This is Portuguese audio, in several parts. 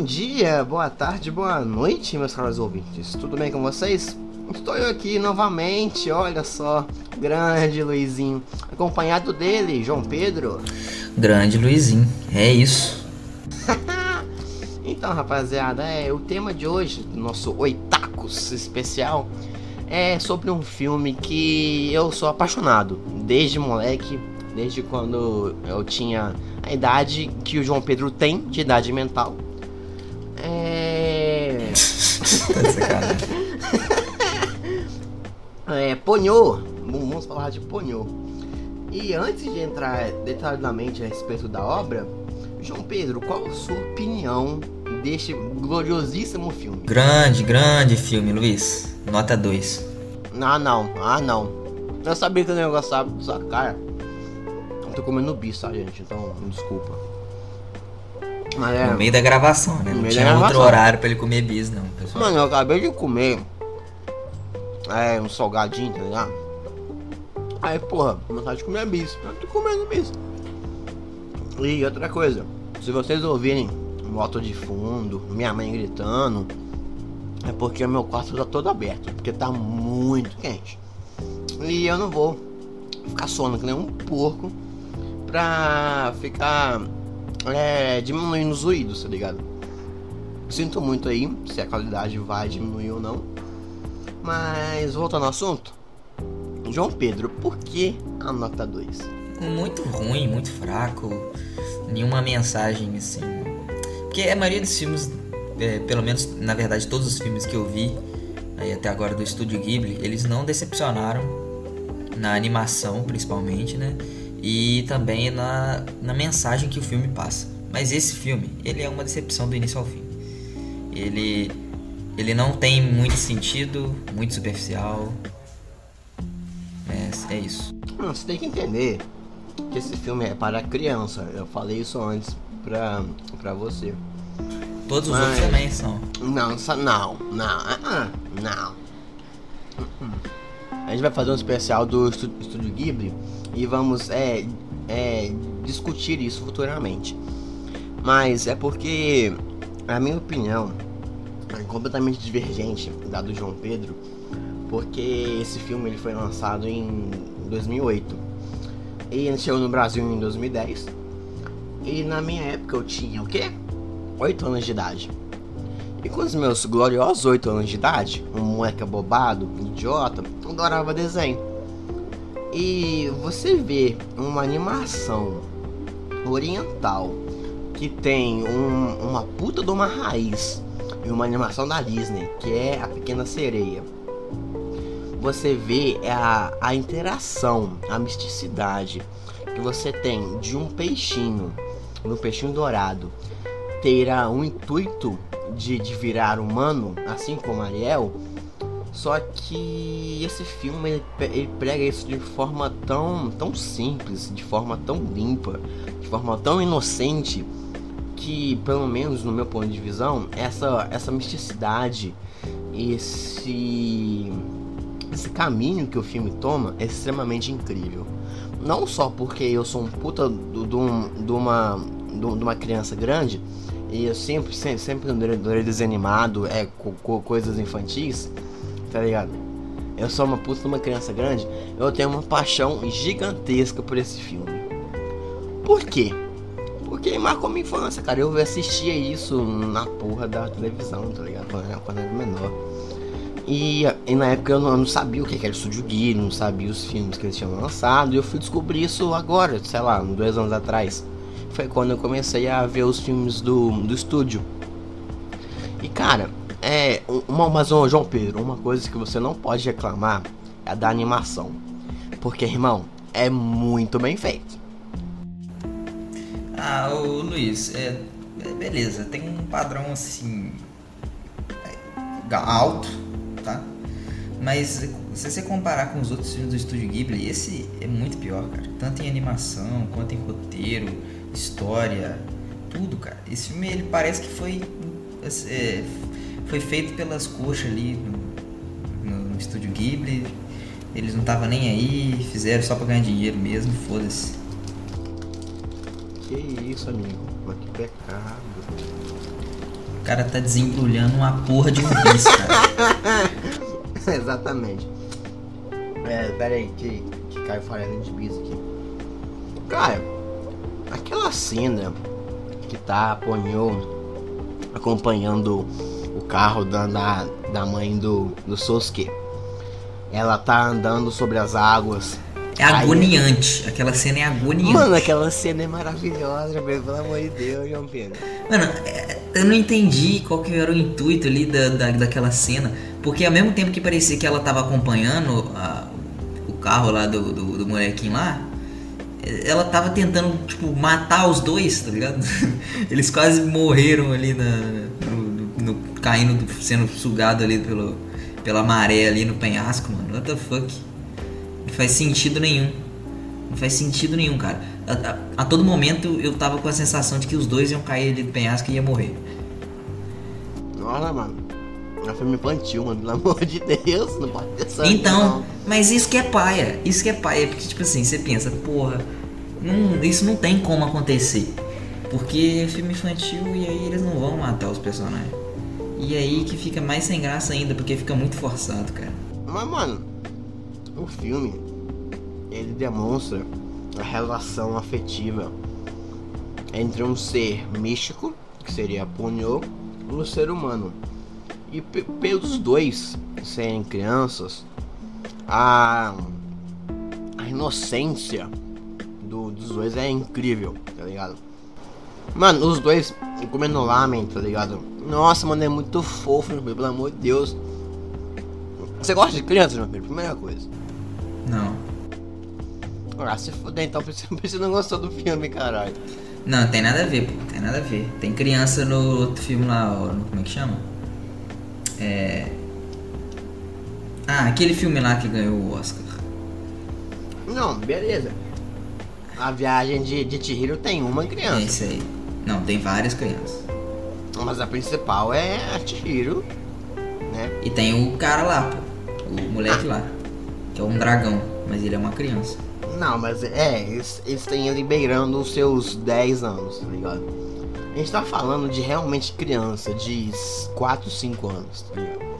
Bom dia, boa tarde, boa noite, meus caros ouvintes. Tudo bem com vocês? Estou eu aqui novamente, olha só, grande Luizinho, acompanhado dele, João Pedro. Grande Luizinho, é isso. então, rapaziada, é o tema de hoje, do nosso Oitacos especial, é sobre um filme que eu sou apaixonado desde moleque, desde quando eu tinha a idade que o João Pedro tem de idade mental. É. é Ponhô. Vamos falar de Ponhô. E antes de entrar detalhadamente a respeito da obra, João Pedro, qual a sua opinião deste gloriosíssimo filme? Grande, grande filme, Luiz. Nota 2. Ah, não. Ah, não. Eu sabia que eu não ia gostar da sua cara. Eu tô comendo bicho, tá, gente? Então, desculpa. Mas é... No meio da gravação, né? Não tinha outro horário pra ele comer bis, não, pessoal. Mano, eu acabei de comer é, um salgadinho, tá ligado? Aí, porra, vontade de comer bis. Eu tô comendo bis. E outra coisa, se vocês ouvirem moto de fundo, minha mãe gritando, é porque meu quarto tá todo aberto, porque tá muito quente. E eu não vou ficar sono que nem um porco pra ficar é, diminuindo os ruídos, tá ligado? Sinto muito aí se a qualidade vai diminuir ou não. Mas voltando ao assunto, João Pedro, por que a nota 2? Muito ruim, muito fraco, nenhuma mensagem assim. Porque a maioria dos filmes, é, pelo menos na verdade todos os filmes que eu vi aí até agora do estúdio Ghibli, eles não decepcionaram na animação principalmente, né? E também na, na mensagem que o filme passa. Mas esse filme, ele é uma decepção do início ao fim. Ele, ele não tem muito sentido, muito superficial. É, é isso. Não, você tem que entender que esse filme é para criança. Eu falei isso antes pra, pra você. Todos os Mas... outros também são. Não, não, não, uh-uh, não. A gente vai fazer um especial do Estúdio Ghibli e vamos é, é, discutir isso futuramente. Mas é porque a minha opinião é completamente divergente da do João Pedro, porque esse filme ele foi lançado em 2008 e chegou no Brasil em 2010. E na minha época eu tinha o quê? 8 anos de idade. E com os meus gloriosos 8 anos de idade, um moleque abobado, idiota, adorava desenho. E você vê uma animação oriental que tem um, uma puta de uma raiz e uma animação da Disney, que é a Pequena Sereia. Você vê a, a interação, a misticidade que você tem de um peixinho, um peixinho dourado, ter um intuito de, de virar humano, assim como Ariel só que esse filme ele, ele prega isso de forma tão, tão simples, de forma tão limpa, de forma tão inocente que, pelo menos no meu ponto de visão, essa, essa misticidade, esse, esse caminho que o filme toma é extremamente incrível. Não só porque eu sou um puta de uma, uma criança grande e eu sempre, sempre, sempre adorei desanimado, é, com, com coisas infantis tá ligado? Eu sou uma puta de uma criança grande, eu tenho uma paixão gigantesca por esse filme. Por quê? Porque marcou minha infância, cara. Eu assistia isso na porra da televisão, tá ligado? Quando, eu era menor. E, e, na época eu não, eu não, sabia o que era o Estúdio Ghibli, não sabia os filmes que eles tinham lançado. E eu fui descobrir isso agora, sei lá, dois anos atrás. Foi quando eu comecei a ver os filmes do, do estúdio. E cara, é, uma, mas, João Pedro, uma coisa que você não pode reclamar é da animação. Porque, irmão, é muito bem feito. Ah, o Luiz, é, é, beleza, tem um padrão assim. É, alto, tá? Mas se você comparar com os outros filmes do Estúdio Ghibli, esse é muito pior, cara. Tanto em animação, quanto em roteiro, história, tudo, cara. Esse filme ele parece que foi é, foi feito pelas coxas ali no, no, no estúdio Ghibli. Eles não estavam nem aí, fizeram só pra ganhar dinheiro mesmo, foda-se. Que isso, amigo? Mas que pecado. cara tá desembrulhando uma porra de um bis, cara. Exatamente. É, pera aí, que, que caiu falando de bis aqui. Cara, aquela cena que tá a Ponyo acompanhando o carro da, da, da mãe do, do Sosuke. Ela tá andando sobre as águas. É agoniante. Aquela cena é agoniante. Mano, aquela cena é maravilhosa, pelo amor de Deus, João Pedro. Mano, é, eu não entendi qual que era o intuito ali da, da, daquela cena. Porque ao mesmo tempo que parecia que ela tava acompanhando a, o carro lá do, do, do molequinho lá, ela tava tentando, tipo, matar os dois, tá ligado? Eles quase morreram ali na, no, caindo, sendo sugado ali pelo, pela maré ali no penhasco, mano. What the fuck? Não faz sentido nenhum. Não faz sentido nenhum, cara. A, a, a, todo momento eu tava com a sensação de que os dois iam cair ali do penhasco e ia morrer. Nossa, mano. É um filme infantil, mano. Pelo amor de Deus, não pode ter sangue. Então, não. mas isso que é paia. Isso que é paia. Porque, tipo assim, você pensa, porra, não, isso não tem como acontecer. Porque é filme infantil e aí eles não vão matar os personagens. E aí que fica mais sem graça ainda, porque fica muito forçado, cara. Mas, mano, o filme, ele demonstra a relação afetiva entre um ser místico, que seria Punyo, e um ser humano. E pelos dois serem crianças, a, a inocência do, dos dois é incrível, tá ligado? Mano, os dois comendo lamen, tá ligado? Nossa, mano, é muito fofo, meu filho, pelo amor de Deus. Você gosta de crianças, meu filho? Primeira coisa. Não. Ah, se fuder, então você não gostou do filme, caralho. Não, tem nada a ver, pô. Tem nada a ver. Tem criança no outro filme lá, no, como é que chama? É. Ah, aquele filme lá que ganhou o Oscar. Não, beleza. A viagem de, de Chihiro tem uma criança. É isso aí. Não, tem várias crianças. Mas a principal é a Chihiro, né? E tem o cara lá, pô. O moleque ah. lá. Que é um dragão, mas ele é uma criança. Não, mas é, eles, eles têm ele beirando os seus 10 anos, tá ligado? A gente tá falando de realmente criança, de 4, 5 anos, tá ligado?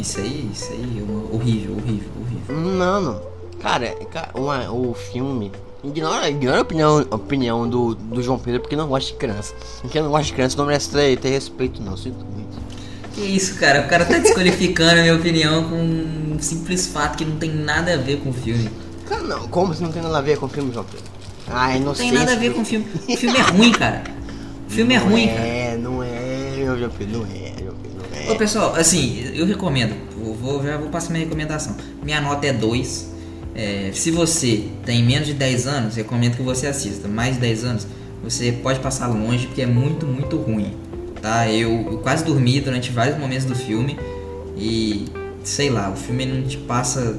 Isso aí, isso aí é horrível, horrível, horrível. Não, não. Cara, uma, o filme. Ignora, ignora a opinião, a opinião do, do João Pedro porque não gosta de criança. Quem não gosta de criança não merece ter, ter respeito, não. Sinto muito. Que isso, cara? O cara tá desqualificando a minha opinião com um simples fato que não tem nada a ver com o filme. Cara, não. Como se não tem nada a ver com o filme, João Pedro? Ai, não, não tem nada a ver com o filme. O filme é ruim, cara. O filme é não é ruim, é, cara. É, não é, João Pedro, não é, João Pedro, não é. Ô, pessoal, assim, eu recomendo. Eu vou, já vou passar minha recomendação. Minha nota é 2. É, se você tem menos de 10 anos, recomendo que você assista. Mais de 10 anos, você pode passar longe porque é muito, muito ruim. Tá? Eu, eu quase dormi durante vários momentos do filme e sei lá, o filme não te passa.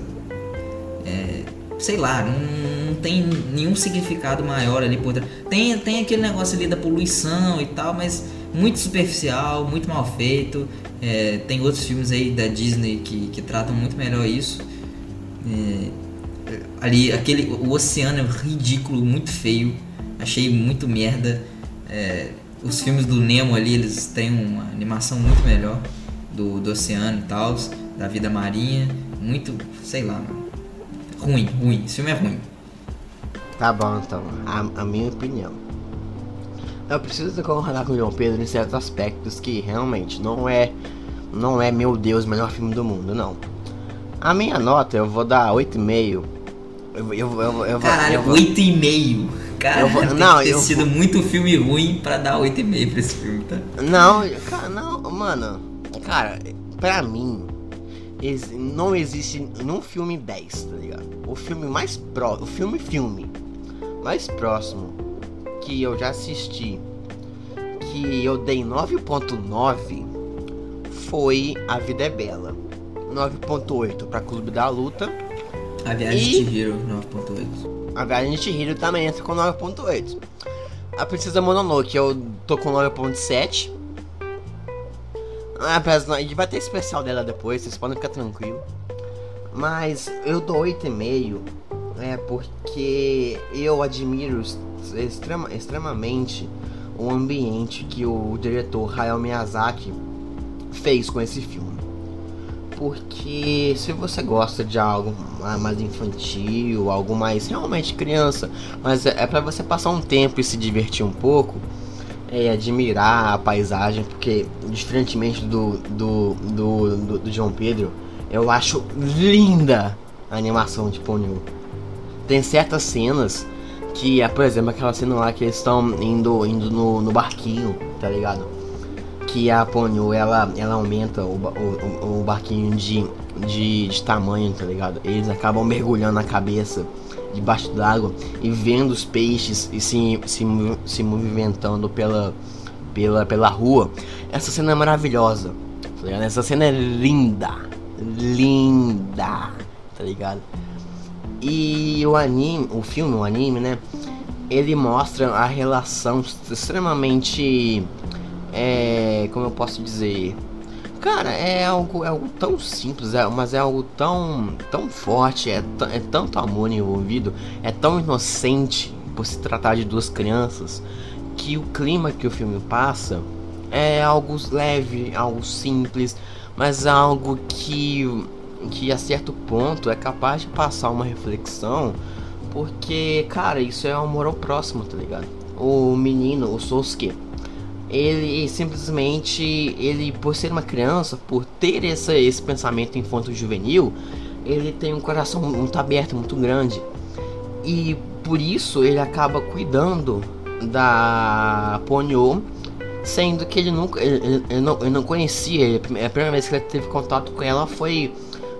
É, sei lá, não, não, tem nenhum significado maior ali por trás. Tem, tem aquele negócio ali da poluição e tal, mas muito superficial, muito mal feito. É, tem outros filmes aí da Disney que, que tratam muito melhor isso. É, ali aquele o oceano é ridículo, muito feio. Achei muito merda. É, os filmes do Nemo ali, eles têm uma animação muito melhor do, do oceano e tal, da vida marinha. Muito, sei lá, mano. Ruim, ruim. Esse filme é ruim. Tá bom, então. A, a minha opinião. Eu preciso concordar com o João Pedro em certos aspectos que realmente não é. Não é, meu Deus, o melhor filme do mundo, não. A minha nota eu vou dar 8,5 eu, eu, eu, eu, Caralho, eu vou... 8,5. Cara, eu vou... não, ter eu sido vou... muito filme ruim pra dar 8,5 pra esse filme, tá? Não, cara, não, mano. Cara, pra mim, não existe num filme 10, tá ligado? O filme mais próximo, o filme filme mais próximo que eu já assisti, que eu dei 9.9, foi A Vida é Bela. 9.8 pra Clube da Luta a Viagem e... de Chihiro, 9.8. A Viagem de Chihiro também entra com 9.8. A Princesa Mononoke eu tô com 9.7. Apesar de vai ter especial dela depois, vocês podem ficar tranquilo. Mas eu dou 8,5 é porque eu admiro extrema, extremamente o ambiente que o diretor Hayao Miyazaki fez com esse filme. Porque se você gosta de algo mais infantil, algo mais realmente criança, mas é, é para você passar um tempo e se divertir um pouco, é, admirar a paisagem, porque diferentemente do, do, do, do, do João Pedro, eu acho linda a animação de Ponyo. Tem certas cenas que é, por exemplo, aquela cena lá que eles estão indo, indo no, no barquinho, tá ligado? Que a Ponyo ela, ela aumenta o, o, o barquinho de, de, de tamanho, tá ligado? Eles acabam mergulhando a cabeça debaixo d'água e vendo os peixes e se, se, se movimentando pela, pela, pela rua. Essa cena é maravilhosa. Tá Essa cena é linda. Linda. Tá ligado? E o anime, o filme, o anime, né? Ele mostra a relação extremamente. É, como eu posso dizer? Cara, é algo, é algo tão simples, é, mas é algo tão, tão forte, é, é tanto amor envolvido, é tão inocente por se tratar de duas crianças, que o clima que o filme passa é algo leve, algo simples, mas algo que, que a certo ponto é capaz de passar uma reflexão, porque, cara, isso é amor ao próximo, tá ligado? O menino, o Sosuke, ele simplesmente, ele por ser uma criança, por ter essa, esse pensamento infanto-juvenil, ele tem um coração muito aberto, muito grande. E por isso ele acaba cuidando da Ponyo, sendo que ele nunca, ele, ele, não, ele não conhecia, ele, a primeira vez que ele teve contato com ela foi,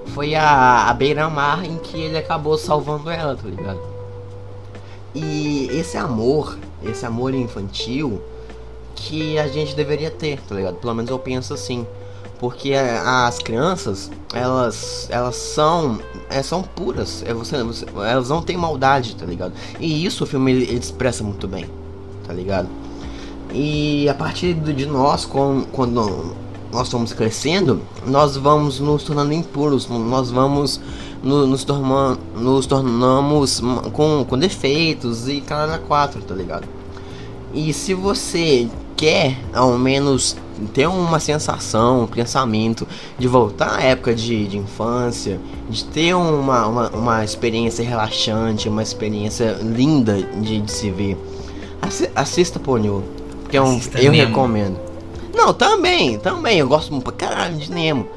foi a, a beira-mar em que ele acabou salvando ela, tá ligado? E esse amor, esse amor infantil, que a gente deveria ter, tá ligado? Pelo menos eu penso assim. Porque as crianças, elas elas são é, são puras, é, você, você, elas não têm maldade, tá ligado? E isso o filme ele, ele expressa muito bem, tá ligado? E a partir de nós, com, quando nós estamos crescendo, nós vamos nos tornando impuros, nós vamos no, nos, tornando, nos tornamos com, com defeitos e cara quatro, tá ligado? E se você quer ao menos ter uma sensação, um pensamento de voltar à época de, de infância, de ter uma, uma, uma experiência relaxante, uma experiência linda de, de se ver, assista Ponyo, que é um, eu Nemo. recomendo. Não, também, também, eu gosto pra caralho de Nemo.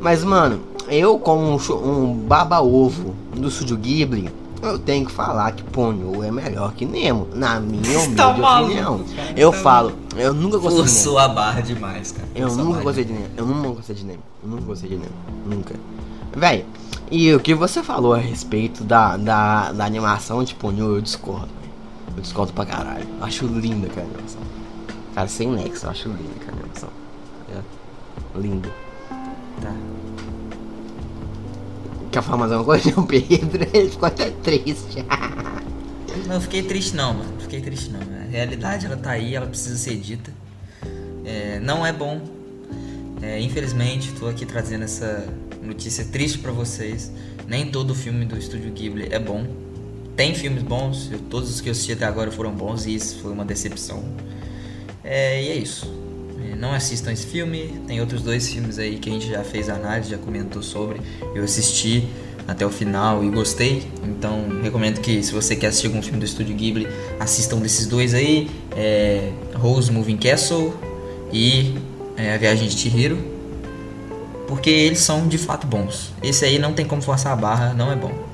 Mas, mano, eu como um, um baba-ovo do Studio Ghibli, eu tenho que falar que Ponyo é melhor que Nemo, na minha humilde tá opinião. Cara, eu tá falo, eu nunca gostei Forçou de Nemo. a barra demais, cara. Eu Forçou nunca gostei de Nemo. Eu nunca gostei de Nemo. Eu nunca gostei de Nemo. Nunca. Véi, e o que você falou a respeito da, da, da animação de Ponyo, eu discordo. Eu discordo pra caralho. Eu acho linda aquela animação. Cara, sem nexo, eu acho linda aquela animação. É. Lindo. Tá. Quer falar mais alguma coisa, João Pedro? Ele ficou até triste. não fiquei triste não, mano. Fiquei triste não. A realidade ela tá aí, ela precisa ser dita. É, não é bom. É, infelizmente, estou aqui trazendo essa notícia triste para vocês. Nem todo filme do Estúdio Ghibli é bom. Tem filmes bons, todos os que eu assisti até agora foram bons e isso foi uma decepção. É, e é isso. Não assistam esse filme. Tem outros dois filmes aí que a gente já fez análise, já comentou sobre. Eu assisti até o final e gostei. Então recomendo que se você quer assistir algum filme do Estúdio Ghibli, assistam desses dois aí. É, Rose Moving Castle e é, A Viagem de Chihiro. Porque eles são de fato bons. Esse aí não tem como forçar a barra, não é bom.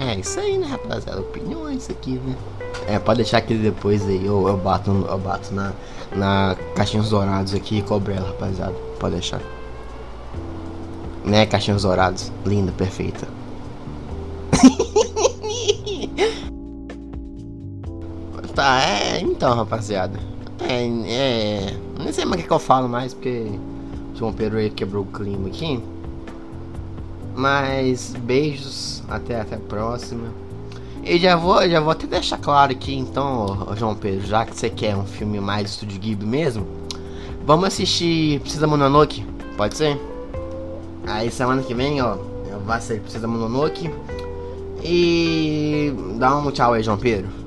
É isso aí, né, rapaziada? Opiniões aqui, né? É, pode deixar que depois aí eu, eu bato, eu bato na, na caixinhos dourados aqui e cobre ela, rapaziada. Pode deixar. Né, caixinhos dourados. Linda, perfeita. tá, é. Então, rapaziada. É. é não sei mais o que, que eu falo mais, porque. O João Pedro aí quebrou o clima aqui. Mas beijos, até, até a próxima. E já vou, já vou até deixar claro aqui, então, João Pedro, já que você quer um filme mais de Estúdio Ghibli mesmo, vamos assistir Precisa Mononoke, pode ser? Aí semana que vem, ó, vai ser Precisa Mononoke. E dá um tchau aí, João Pedro.